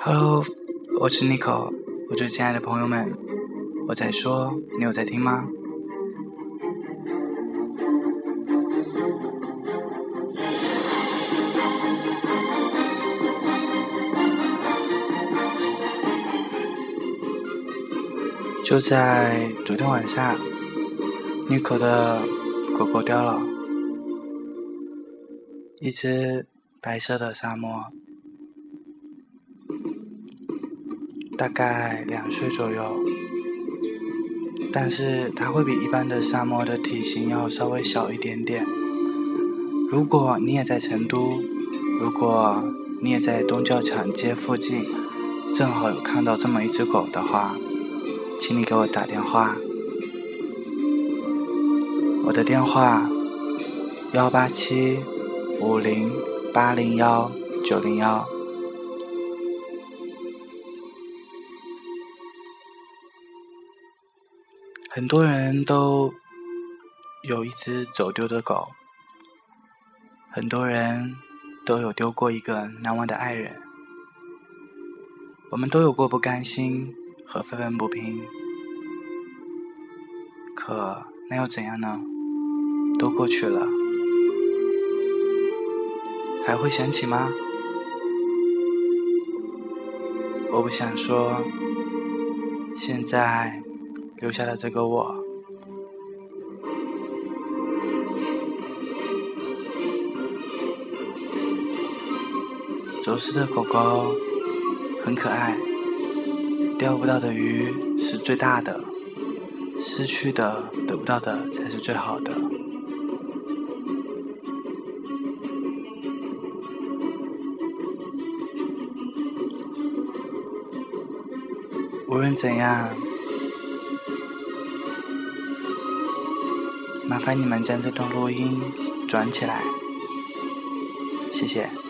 Hello，我是 Nico，我最亲爱的朋友们，我在说，你有在听吗？就在昨天晚上，Nico 的狗狗掉了，一只白色的沙漠，大概两岁左右，但是它会比一般的沙漠的体型要稍微小一点点。如果你也在成都，如果你也在东郊场街附近，正好有看到这么一只狗的话。请你给我打电话，我的电话幺八七五零八零幺九零幺。很多人都有一只走丢的狗，很多人都有丢过一个难忘的爱人，我们都有过不甘心。和愤愤不平，可那又怎样呢？都过去了，还会想起吗？我不想说，现在留下了这个我。走失的狗狗很可爱。钓不到的鱼是最大的，失去的、得不到的才是最好的。无论怎样，麻烦你们将这段录音转起来，谢谢。